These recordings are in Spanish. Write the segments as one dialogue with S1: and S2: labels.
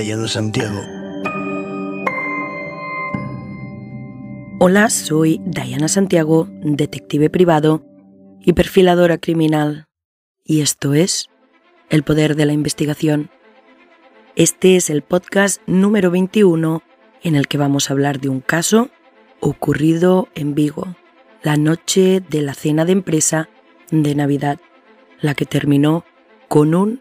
S1: con Diana Santiago.
S2: Hola, soy Diana Santiago, detective privado y perfiladora criminal. Y esto es El Poder de la Investigación. Este es el podcast número 21 en el que vamos a hablar de un caso ocurrido en Vigo, la noche de la cena de empresa de Navidad, la que terminó con un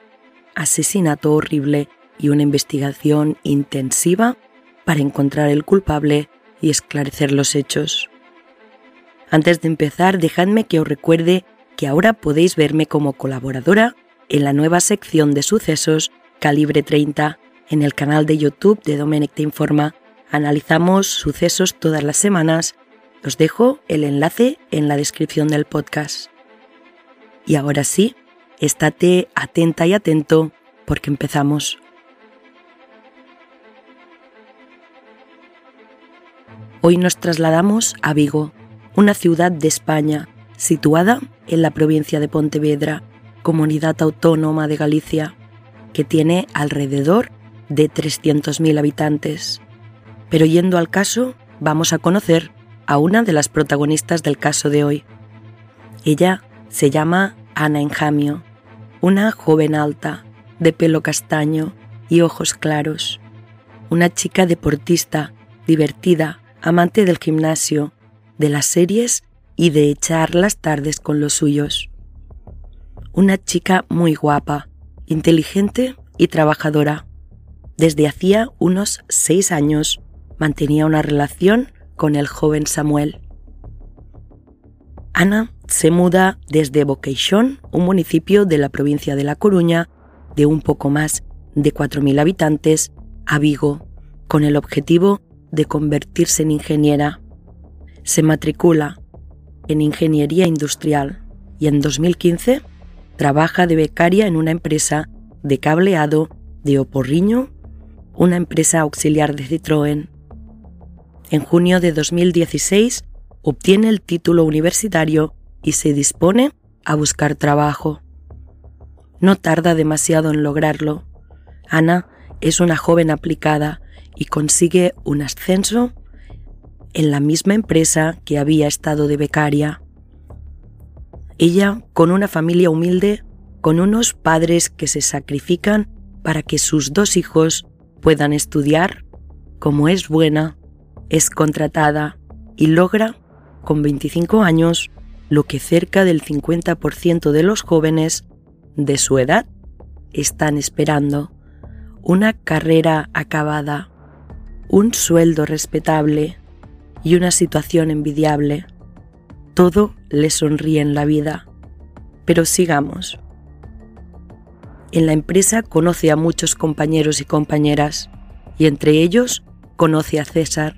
S2: asesinato horrible y una investigación intensiva para encontrar el culpable y esclarecer los hechos. Antes de empezar, dejadme que os recuerde que ahora podéis verme como colaboradora en la nueva sección de sucesos Calibre 30 en el canal de YouTube de Dominic Te Informa. Analizamos sucesos todas las semanas. Os dejo el enlace en la descripción del podcast. Y ahora sí, estate atenta y atento porque empezamos. Hoy nos trasladamos a Vigo, una ciudad de España situada en la provincia de Pontevedra, comunidad autónoma de Galicia, que tiene alrededor de 300.000 habitantes. Pero yendo al caso, vamos a conocer a una de las protagonistas del caso de hoy. Ella se llama Ana Enjamio, una joven alta, de pelo castaño y ojos claros, una chica deportista, divertida, amante del gimnasio, de las series y de echar las tardes con los suyos. Una chica muy guapa, inteligente y trabajadora. Desde hacía unos seis años mantenía una relación con el joven Samuel. Ana se muda desde Boqueixón, un municipio de la provincia de La Coruña, de un poco más de 4.000 habitantes, a Vigo, con el objetivo de convertirse en ingeniera. Se matricula en ingeniería industrial y en 2015 trabaja de becaria en una empresa de cableado de Oporriño, una empresa auxiliar de Citroën. En junio de 2016 obtiene el título universitario y se dispone a buscar trabajo. No tarda demasiado en lograrlo. Ana es una joven aplicada y consigue un ascenso en la misma empresa que había estado de becaria. Ella, con una familia humilde, con unos padres que se sacrifican para que sus dos hijos puedan estudiar, como es buena, es contratada y logra, con 25 años, lo que cerca del 50% de los jóvenes de su edad están esperando, una carrera acabada un sueldo respetable y una situación envidiable. Todo le sonríe en la vida. Pero sigamos. En la empresa conoce a muchos compañeros y compañeras, y entre ellos conoce a César.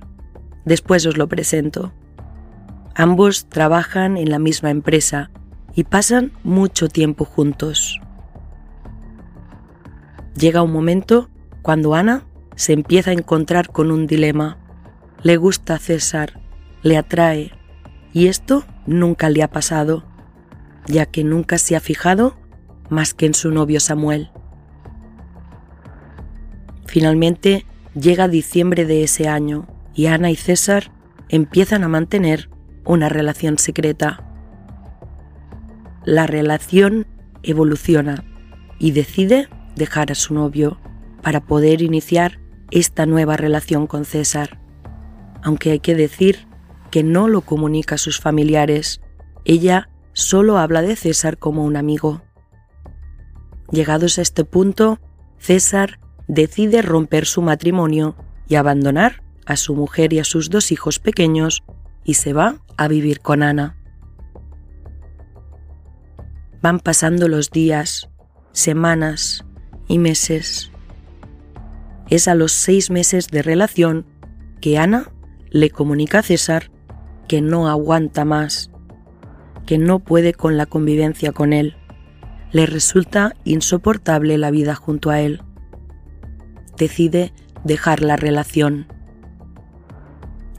S2: Después os lo presento. Ambos trabajan en la misma empresa y pasan mucho tiempo juntos. Llega un momento cuando Ana se empieza a encontrar con un dilema. Le gusta César, le atrae, y esto nunca le ha pasado, ya que nunca se ha fijado más que en su novio Samuel. Finalmente llega diciembre de ese año y Ana y César empiezan a mantener una relación secreta. La relación evoluciona y decide dejar a su novio para poder iniciar esta nueva relación con César, aunque hay que decir que no lo comunica a sus familiares, ella solo habla de César como un amigo. Llegados a este punto, César decide romper su matrimonio y abandonar a su mujer y a sus dos hijos pequeños y se va a vivir con Ana. Van pasando los días, semanas y meses. Es a los seis meses de relación que Ana le comunica a César que no aguanta más, que no puede con la convivencia con él. Le resulta insoportable la vida junto a él. Decide dejar la relación.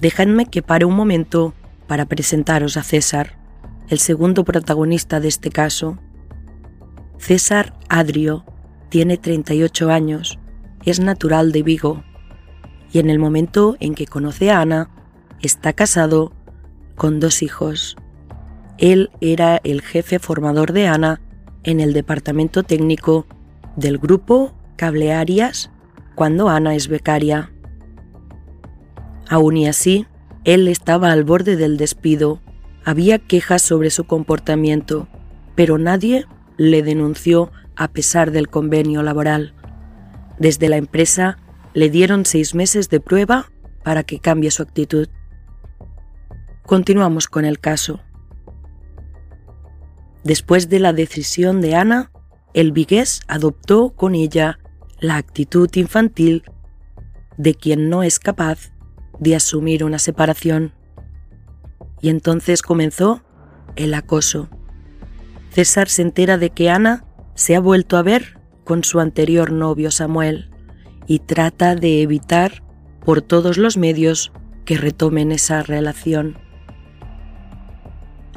S2: Dejadme que pare un momento para presentaros a César. el segundo protagonista de este caso. César Adrio tiene 38 años, es natural de Vigo y en el momento en que conoce a Ana, está casado con dos hijos. Él era el jefe formador de Ana en el departamento técnico del grupo Cablearias cuando Ana es becaria. Aún y así, él estaba al borde del despido. Había quejas sobre su comportamiento, pero nadie le denunció a pesar del convenio laboral. Desde la empresa le dieron seis meses de prueba para que cambie su actitud. Continuamos con el caso. Después de la decisión de Ana, el vigués adoptó con ella la actitud infantil de quien no es capaz de asumir una separación. Y entonces comenzó el acoso. César se entera de que Ana se ha vuelto a ver con su anterior novio Samuel y trata de evitar por todos los medios que retomen esa relación.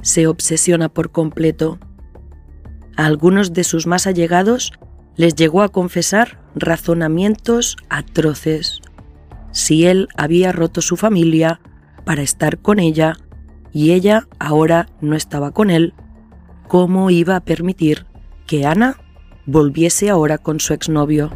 S2: Se obsesiona por completo. A algunos de sus más allegados les llegó a confesar razonamientos atroces. Si él había roto su familia para estar con ella y ella ahora no estaba con él, ¿cómo iba a permitir que Ana volviese ahora con su exnovio?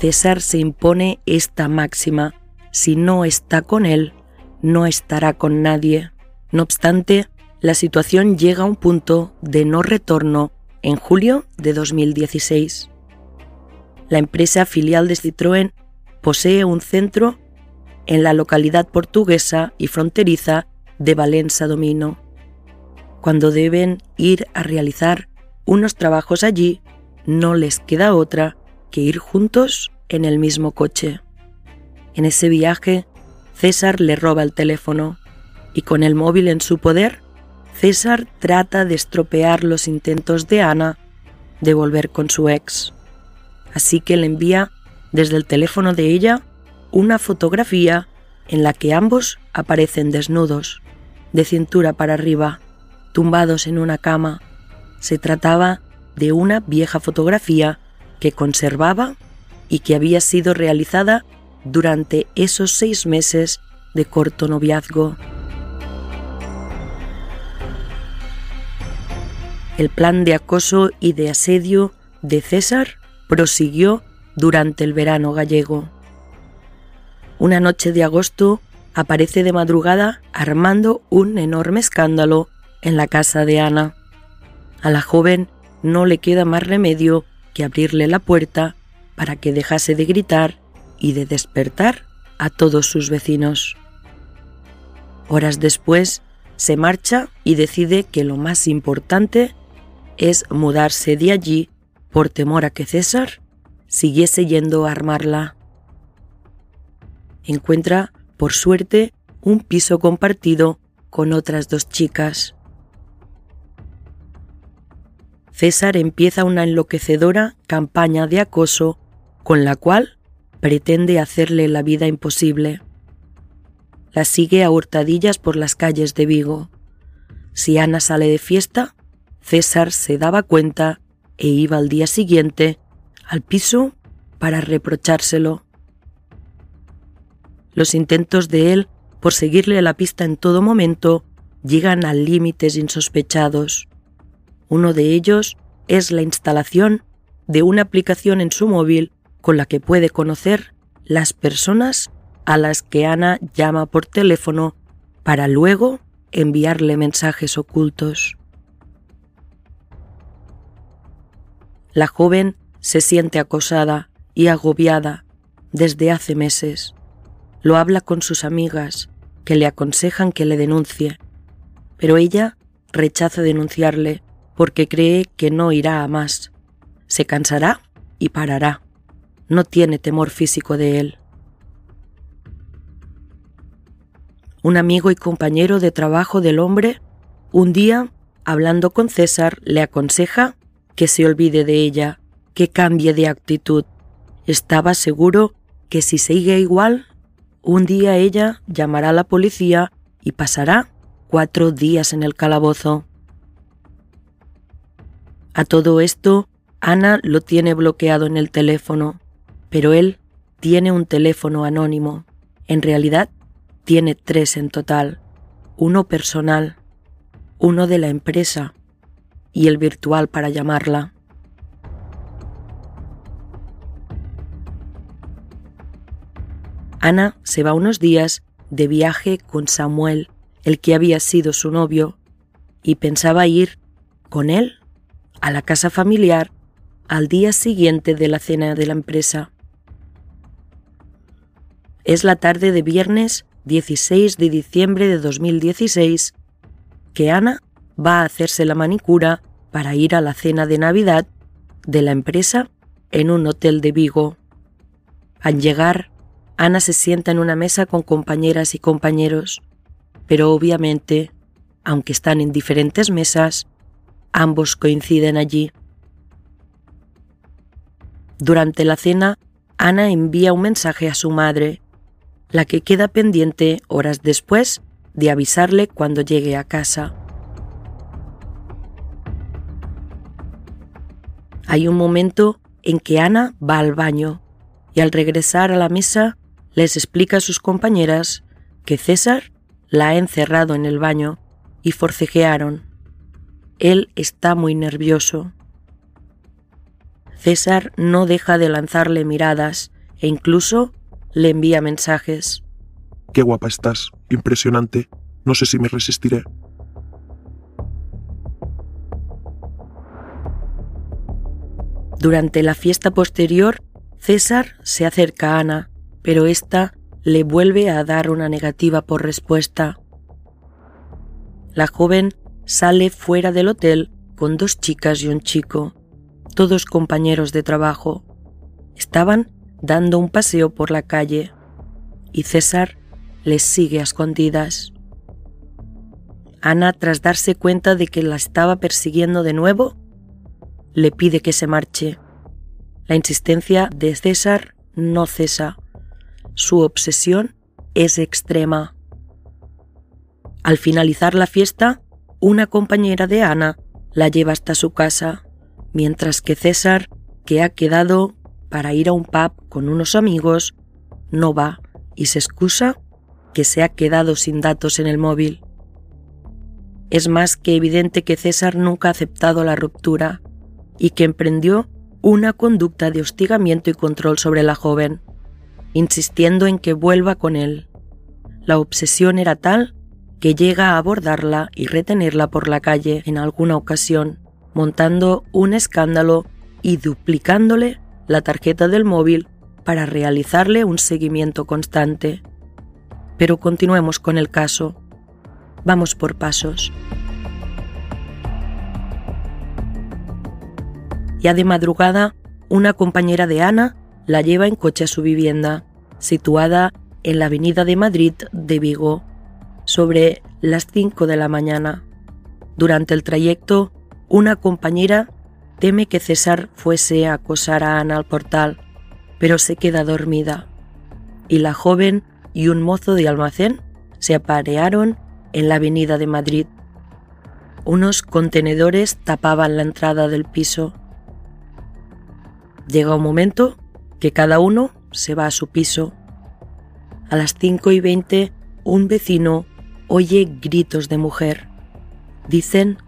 S2: César se impone esta máxima, si no está con él, no estará con nadie. No obstante, la situación llega a un punto de no retorno en julio de 2016. La empresa filial de Citroën posee un centro en la localidad portuguesa y fronteriza de Valença Domino. Cuando deben ir a realizar unos trabajos allí, no les queda otra que ir juntos en el mismo coche. En ese viaje, César le roba el teléfono y con el móvil en su poder, César trata de estropear los intentos de Ana de volver con su ex. Así que le envía desde el teléfono de ella una fotografía en la que ambos aparecen desnudos, de cintura para arriba, tumbados en una cama. Se trataba de una vieja fotografía que conservaba y que había sido realizada durante esos seis meses de corto noviazgo. El plan de acoso y de asedio de César prosiguió durante el verano gallego. Una noche de agosto aparece de madrugada armando un enorme escándalo en la casa de Ana. A la joven no le queda más remedio que abrirle la puerta para que dejase de gritar y de despertar a todos sus vecinos. Horas después se marcha y decide que lo más importante es mudarse de allí por temor a que César siguiese yendo a armarla. Encuentra, por suerte, un piso compartido con otras dos chicas. César empieza una enloquecedora campaña de acoso con la cual pretende hacerle la vida imposible. La sigue a hurtadillas por las calles de Vigo. Si Ana sale de fiesta, César se daba cuenta e iba al día siguiente al piso para reprochárselo. Los intentos de él por seguirle la pista en todo momento llegan a límites insospechados. Uno de ellos es la instalación de una aplicación en su móvil con la que puede conocer las personas a las que Ana llama por teléfono para luego enviarle mensajes ocultos. La joven se siente acosada y agobiada desde hace meses. Lo habla con sus amigas, que le aconsejan que le denuncie, pero ella rechaza denunciarle porque cree que no irá a más. Se cansará y parará no tiene temor físico de él. Un amigo y compañero de trabajo del hombre, un día, hablando con César, le aconseja que se olvide de ella, que cambie de actitud. Estaba seguro que si sigue igual, un día ella llamará a la policía y pasará cuatro días en el calabozo. A todo esto, Ana lo tiene bloqueado en el teléfono, pero él tiene un teléfono anónimo. En realidad, tiene tres en total. Uno personal, uno de la empresa y el virtual para llamarla. Ana se va unos días de viaje con Samuel, el que había sido su novio, y pensaba ir con él a la casa familiar al día siguiente de la cena de la empresa. Es la tarde de viernes 16 de diciembre de 2016 que Ana va a hacerse la manicura para ir a la cena de Navidad de la empresa en un hotel de Vigo. Al llegar, Ana se sienta en una mesa con compañeras y compañeros, pero obviamente, aunque están en diferentes mesas, ambos coinciden allí. Durante la cena, Ana envía un mensaje a su madre, la que queda pendiente horas después de avisarle cuando llegue a casa. Hay un momento en que Ana va al baño y al regresar a la mesa les explica a sus compañeras que César la ha encerrado en el baño y forcejearon. Él está muy nervioso. César no deja de lanzarle miradas e incluso le envía mensajes.
S3: Qué guapa estás, impresionante. No sé si me resistiré.
S2: Durante la fiesta posterior, César se acerca a Ana, pero ésta le vuelve a dar una negativa por respuesta. La joven sale fuera del hotel con dos chicas y un chico, todos compañeros de trabajo. Estaban dando un paseo por la calle y César les sigue a escondidas. Ana, tras darse cuenta de que la estaba persiguiendo de nuevo, le pide que se marche. La insistencia de César no cesa. Su obsesión es extrema. Al finalizar la fiesta, una compañera de Ana la lleva hasta su casa, mientras que César, que ha quedado para ir a un pub con unos amigos, no va y se excusa que se ha quedado sin datos en el móvil. Es más que evidente que César nunca ha aceptado la ruptura y que emprendió una conducta de hostigamiento y control sobre la joven, insistiendo en que vuelva con él. La obsesión era tal que llega a abordarla y retenerla por la calle en alguna ocasión, montando un escándalo y duplicándole la tarjeta del móvil para realizarle un seguimiento constante. Pero continuemos con el caso. Vamos por pasos. Ya de madrugada, una compañera de Ana la lleva en coche a su vivienda, situada en la avenida de Madrid de Vigo, sobre las 5 de la mañana. Durante el trayecto, una compañera teme que César fuese a acosar a Ana al portal, pero se queda dormida, y la joven y un mozo de almacén se aparearon en la avenida de Madrid. Unos contenedores tapaban la entrada del piso Llega un momento que cada uno se va a su piso. A las 5 y 20, un vecino oye gritos de mujer. Dicen,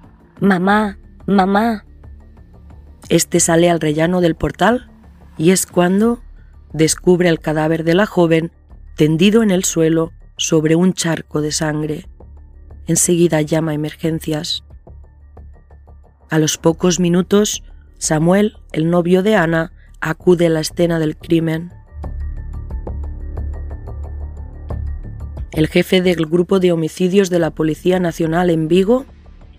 S2: Mamá, mamá. Este sale al rellano del portal y es cuando descubre el cadáver de la joven tendido en el suelo sobre un charco de sangre. Enseguida llama emergencias. A los pocos minutos, Samuel, el novio de Ana, acude a la escena del crimen. El jefe del grupo de homicidios de la Policía Nacional en Vigo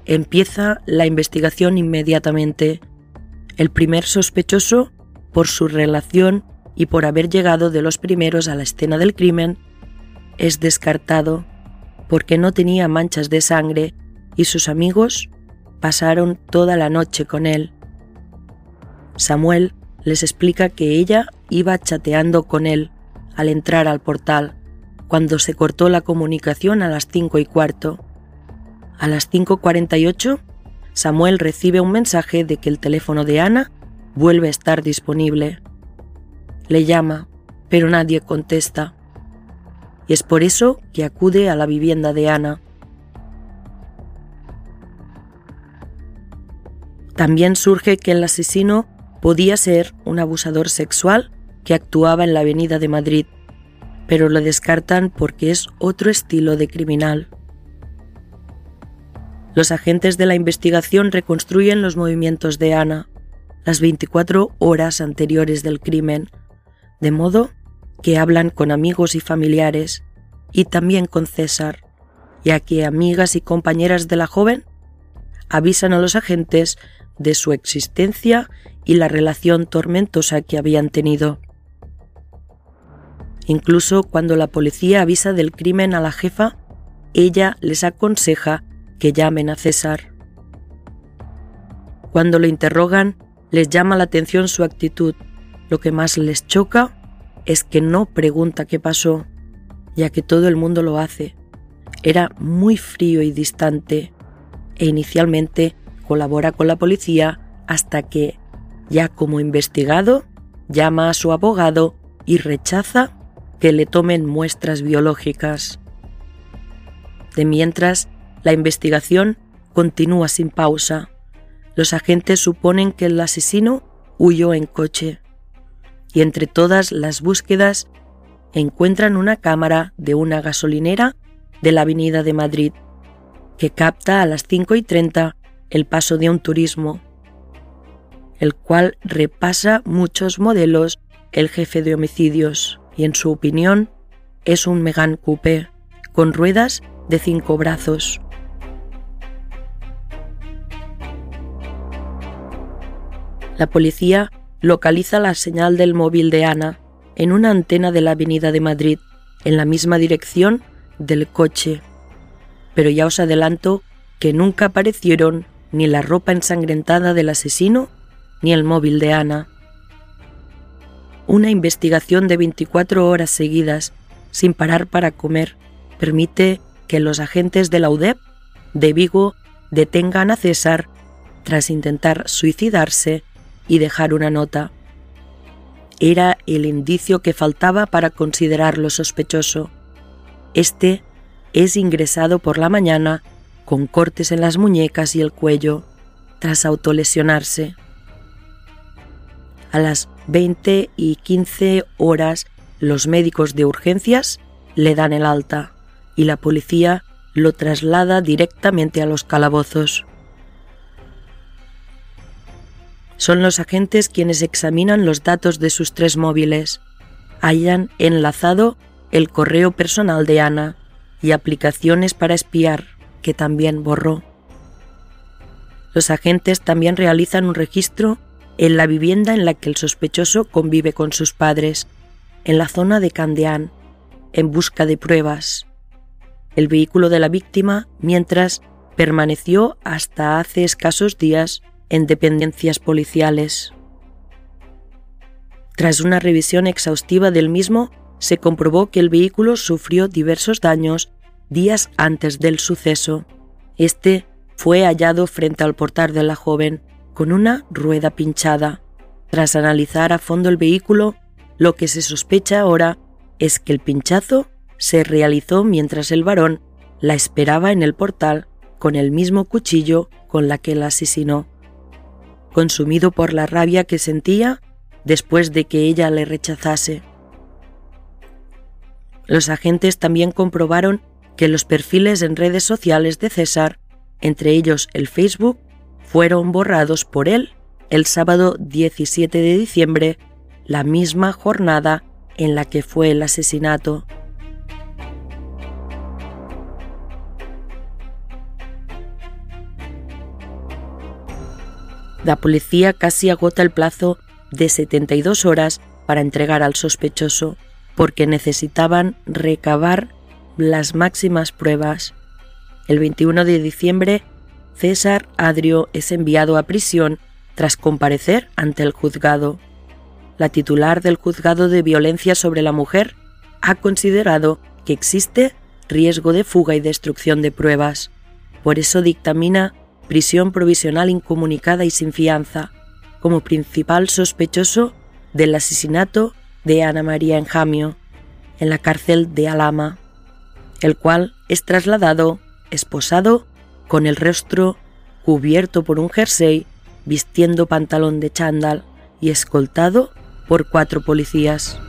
S2: empieza la investigación inmediatamente. El primer sospechoso, por su relación y por haber llegado de los primeros a la escena del crimen, es descartado porque no tenía manchas de sangre y sus amigos pasaron toda la noche con él. Samuel les explica que ella iba chateando con él al entrar al portal cuando se cortó la comunicación a las 5 y cuarto. A las 5.48, Samuel recibe un mensaje de que el teléfono de Ana vuelve a estar disponible. Le llama, pero nadie contesta. Y es por eso que acude a la vivienda de Ana. También surge que el asesino podía ser un abusador sexual que actuaba en la Avenida de Madrid, pero lo descartan porque es otro estilo de criminal. Los agentes de la investigación reconstruyen los movimientos de Ana, las 24 horas anteriores del crimen, de modo que hablan con amigos y familiares, y también con César, ya que amigas y compañeras de la joven avisan a los agentes de su existencia y la relación tormentosa que habían tenido. Incluso cuando la policía avisa del crimen a la jefa, ella les aconseja que llamen a César. Cuando lo interrogan, les llama la atención su actitud. Lo que más les choca es que no pregunta qué pasó, ya que todo el mundo lo hace. Era muy frío y distante, e inicialmente colabora con la policía hasta que, ya como investigado, llama a su abogado y rechaza que le tomen muestras biológicas. De mientras, la investigación continúa sin pausa. Los agentes suponen que el asesino huyó en coche y entre todas las búsquedas encuentran una cámara de una gasolinera de la Avenida de Madrid que capta a las 5 y 30 el paso de un turismo, el cual repasa muchos modelos el jefe de homicidios y en su opinión es un Megan Coupé con ruedas de cinco brazos. La policía localiza la señal del móvil de Ana en una antena de la Avenida de Madrid, en la misma dirección del coche. Pero ya os adelanto que nunca aparecieron ni la ropa ensangrentada del asesino, ni el móvil de Ana. Una investigación de 24 horas seguidas, sin parar para comer, permite que los agentes de la UDEP de Vigo detengan a César tras intentar suicidarse y dejar una nota. Era el indicio que faltaba para considerarlo sospechoso. Este es ingresado por la mañana con cortes en las muñecas y el cuello, tras autolesionarse. A las 20 y 15 horas, los médicos de urgencias le dan el alta y la policía lo traslada directamente a los calabozos. Son los agentes quienes examinan los datos de sus tres móviles. Hayan enlazado el correo personal de Ana y aplicaciones para espiar que también borró. Los agentes también realizan un registro en la vivienda en la que el sospechoso convive con sus padres, en la zona de Candeán, en busca de pruebas. El vehículo de la víctima, mientras, permaneció hasta hace escasos días en dependencias policiales. Tras una revisión exhaustiva del mismo, se comprobó que el vehículo sufrió diversos daños días antes del suceso. Este fue hallado frente al portal de la joven con una rueda pinchada. Tras analizar a fondo el vehículo, lo que se sospecha ahora es que el pinchazo se realizó mientras el varón la esperaba en el portal con el mismo cuchillo con la que la asesinó. Consumido por la rabia que sentía después de que ella le rechazase. Los agentes también comprobaron que los perfiles en redes sociales de César, entre ellos el Facebook, fueron borrados por él el sábado 17 de diciembre, la misma jornada en la que fue el asesinato. La policía casi agota el plazo de 72 horas para entregar al sospechoso, porque necesitaban recabar las máximas pruebas. El 21 de diciembre, César Adrio es enviado a prisión tras comparecer ante el juzgado. La titular del juzgado de violencia sobre la mujer ha considerado que existe riesgo de fuga y destrucción de pruebas. Por eso dictamina prisión provisional incomunicada y sin fianza, como principal sospechoso del asesinato de Ana María Enjamio en la cárcel de Alama, el cual es trasladado, esposado, con el rostro cubierto por un jersey, vistiendo pantalón de chándal y escoltado por cuatro policías.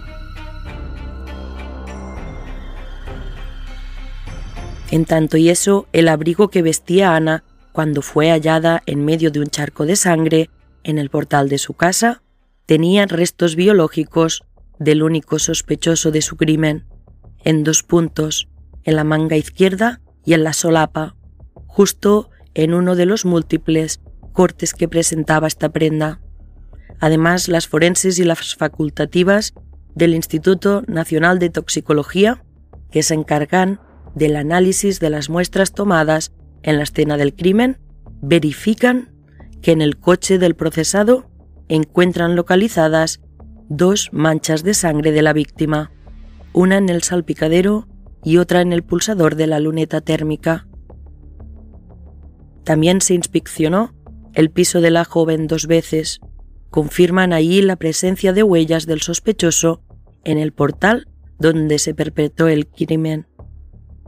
S2: En tanto y eso, el abrigo que vestía Ana cuando fue hallada en medio de un charco de sangre en el portal de su casa tenía restos biológicos del único sospechoso de su crimen, en dos puntos, en la manga izquierda y en la solapa, justo en uno de los múltiples cortes que presentaba esta prenda. Además, las forenses y las facultativas del Instituto Nacional de Toxicología, que se encargan del análisis de las muestras tomadas en la escena del crimen, verifican que en el coche del procesado encuentran localizadas dos manchas de sangre de la víctima, una en el salpicadero y otra en el pulsador de la luneta térmica. También se inspeccionó el piso de la joven dos veces. Confirman allí la presencia de huellas del sospechoso en el portal donde se perpetró el crimen.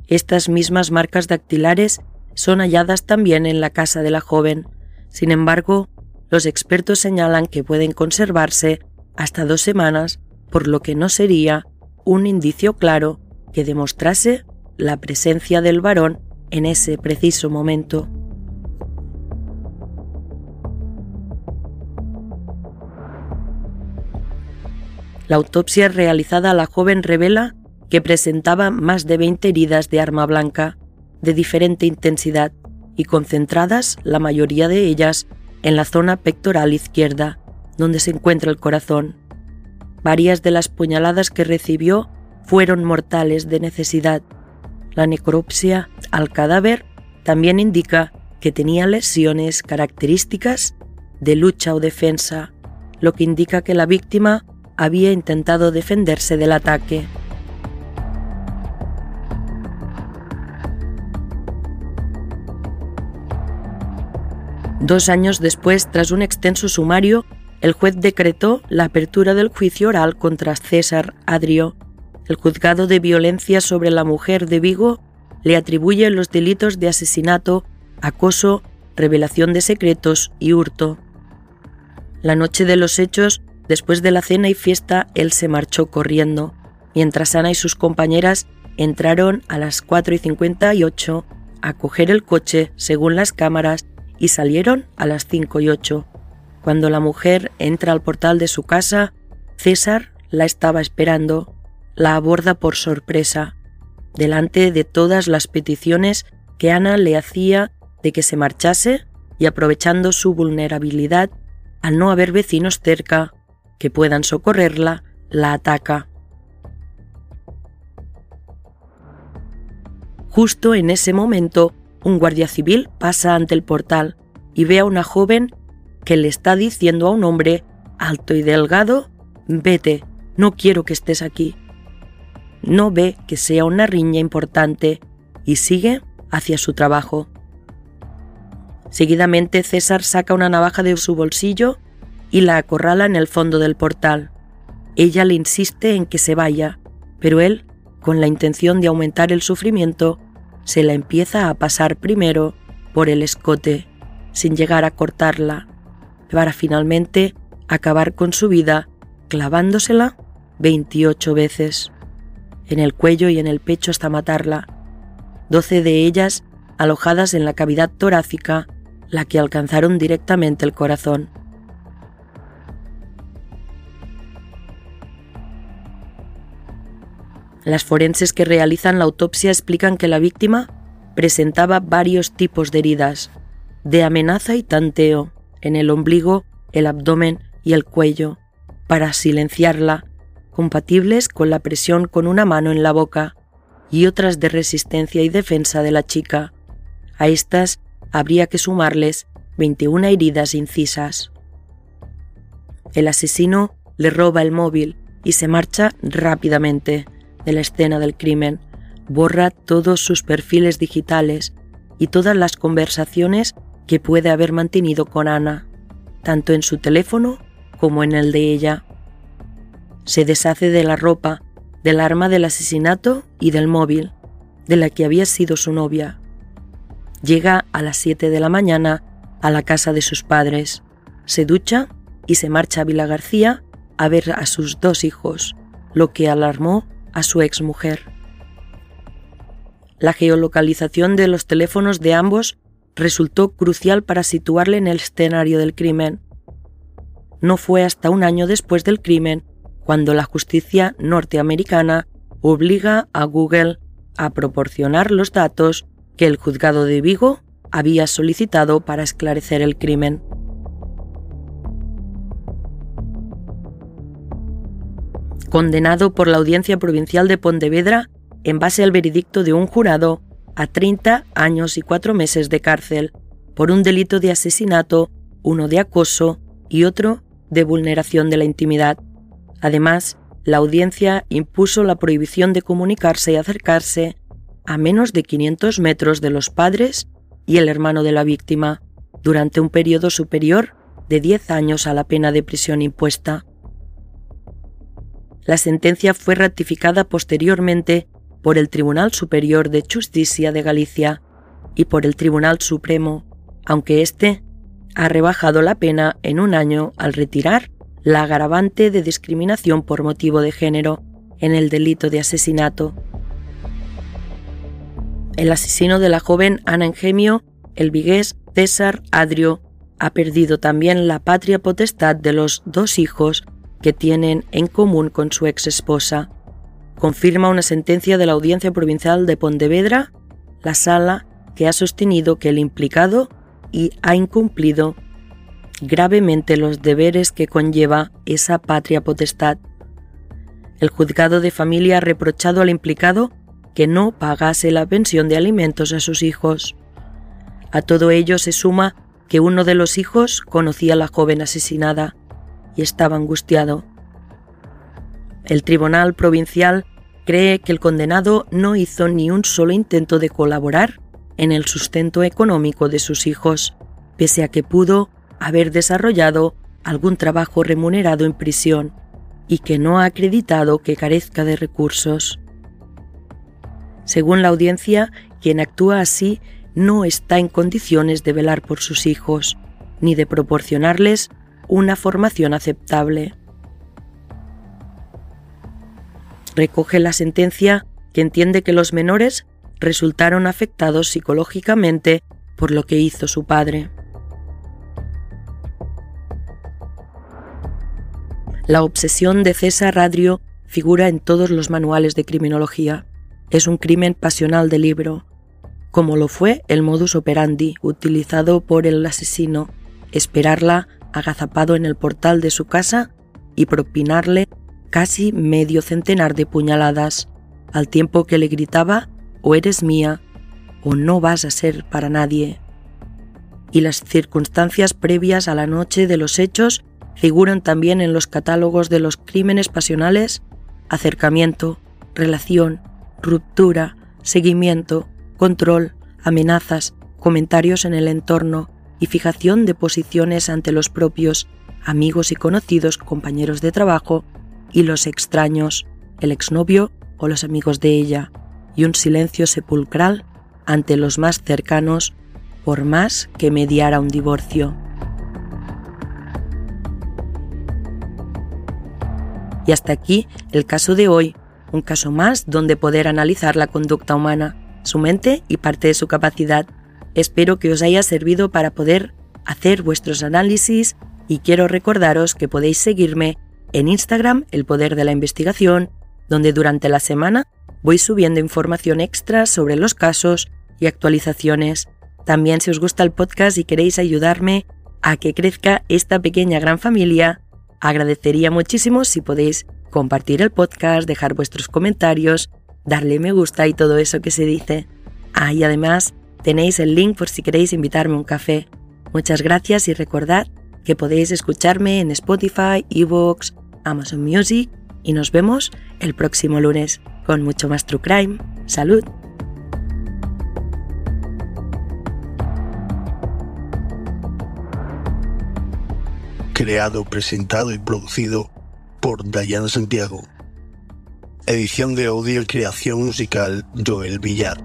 S2: Estas mismas marcas dactilares son halladas también en la casa de la joven. Sin embargo, los expertos señalan que pueden conservarse hasta dos semanas, por lo que no sería un indicio claro que demostrase la presencia del varón en ese preciso momento. La autopsia realizada a la joven revela que presentaba más de 20 heridas de arma blanca, de diferente intensidad y concentradas, la mayoría de ellas, en la zona pectoral izquierda, donde se encuentra el corazón. Varias de las puñaladas que recibió fueron mortales de necesidad. La necropsia al cadáver también indica que tenía lesiones características de lucha o defensa, lo que indica que la víctima había intentado defenderse del ataque. Dos años después, tras un extenso sumario, el juez decretó la apertura del juicio oral contra César Adrio. El juzgado de violencia sobre la mujer de Vigo le atribuye los delitos de asesinato, acoso, revelación de secretos y hurto. La noche de los hechos, después de la cena y fiesta, él se marchó corriendo, mientras Ana y sus compañeras entraron a las 4 y 58 a coger el coche, según las cámaras, y salieron a las 5 y 8. Cuando la mujer entra al portal de su casa, César la estaba esperando, la aborda por sorpresa, delante de todas las peticiones que Ana le hacía de que se marchase y aprovechando su vulnerabilidad al no haber vecinos cerca que puedan socorrerla, la ataca. Justo en ese momento, un guardia civil pasa ante el portal y ve a una joven que le está diciendo a un hombre alto y delgado, vete, no quiero que estés aquí. No ve que sea una riña importante y sigue hacia su trabajo. Seguidamente César saca una navaja de su bolsillo y la acorrala en el fondo del portal. Ella le insiste en que se vaya, pero él, con la intención de aumentar el sufrimiento, se la empieza a pasar primero por el escote, sin llegar a cortarla, para finalmente acabar con su vida clavándosela 28 veces, en el cuello y en el pecho hasta matarla, 12 de ellas alojadas en la cavidad torácica, la que alcanzaron directamente el corazón. Las forenses que realizan la autopsia explican que la víctima presentaba varios tipos de heridas, de amenaza y tanteo, en el ombligo, el abdomen y el cuello, para silenciarla, compatibles con la presión con una mano en la boca, y otras de resistencia y defensa de la chica. A estas habría que sumarles 21 heridas incisas. El asesino le roba el móvil y se marcha rápidamente de la escena del crimen, borra todos sus perfiles digitales y todas las conversaciones que puede haber mantenido con Ana, tanto en su teléfono como en el de ella. Se deshace de la ropa, del arma del asesinato y del móvil, de la que había sido su novia. Llega a las 7 de la mañana a la casa de sus padres, se ducha y se marcha a Vila García a ver a sus dos hijos, lo que alarmó a su exmujer. La geolocalización de los teléfonos de ambos resultó crucial para situarle en el escenario del crimen. No fue hasta un año después del crimen cuando la justicia norteamericana obliga a Google a proporcionar los datos que el juzgado de Vigo había solicitado para esclarecer el crimen. Condenado por la Audiencia Provincial de Pontevedra en base al veredicto de un jurado a 30 años y 4 meses de cárcel por un delito de asesinato, uno de acoso y otro de vulneración de la intimidad. Además, la audiencia impuso la prohibición de comunicarse y acercarse a menos de 500 metros de los padres y el hermano de la víctima durante un periodo superior de 10 años a la pena de prisión impuesta. La sentencia fue ratificada posteriormente por el Tribunal Superior de Justicia de Galicia y por el Tribunal Supremo, aunque éste ha rebajado la pena en un año al retirar la agravante de discriminación por motivo de género en el delito de asesinato. El asesino de la joven Ana Engemio, el vigués César Adrio, ha perdido también la patria potestad de los dos hijos que tienen en común con su ex esposa. Confirma una sentencia de la Audiencia Provincial de Pontevedra, la sala que ha sostenido que el implicado y ha incumplido gravemente los deberes que conlleva esa patria potestad. El juzgado de familia ha reprochado al implicado que no pagase la pensión de alimentos a sus hijos. A todo ello se suma que uno de los hijos conocía a la joven asesinada y estaba angustiado. El Tribunal Provincial cree que el condenado no hizo ni un solo intento de colaborar en el sustento económico de sus hijos, pese a que pudo haber desarrollado algún trabajo remunerado en prisión y que no ha acreditado que carezca de recursos. Según la audiencia, quien actúa así no está en condiciones de velar por sus hijos, ni de proporcionarles una formación aceptable. Recoge la sentencia que entiende que los menores resultaron afectados psicológicamente por lo que hizo su padre. La obsesión de César Radrio figura en todos los manuales de criminología es un crimen pasional de libro, como lo fue el modus operandi utilizado por el asesino, esperarla agazapado en el portal de su casa y propinarle casi medio centenar de puñaladas, al tiempo que le gritaba o eres mía o no vas a ser para nadie. Y las circunstancias previas a la noche de los hechos figuran también en los catálogos de los crímenes pasionales acercamiento, relación, ruptura, seguimiento, control, amenazas, comentarios en el entorno y fijación de posiciones ante los propios amigos y conocidos compañeros de trabajo y los extraños, el exnovio o los amigos de ella, y un silencio sepulcral ante los más cercanos por más que mediara un divorcio. Y hasta aquí el caso de hoy un caso más donde poder analizar la conducta humana, su mente y parte de su capacidad. Espero que os haya servido para poder hacer vuestros análisis y quiero recordaros que podéis seguirme en Instagram El Poder de la Investigación, donde durante la semana voy subiendo información extra sobre los casos y actualizaciones. También si os gusta el podcast y queréis ayudarme a que crezca esta pequeña gran familia, agradecería muchísimo si podéis compartir el podcast, dejar vuestros comentarios, darle me gusta y todo eso que se dice. Ah, y además Tenéis el link por si queréis invitarme a un café. Muchas gracias y recordad que podéis escucharme en Spotify, Evox, Amazon Music y nos vemos el próximo lunes con mucho más True Crime. Salud.
S1: Creado, presentado y producido por Dayan Santiago. Edición de audio y creación musical Joel Villar.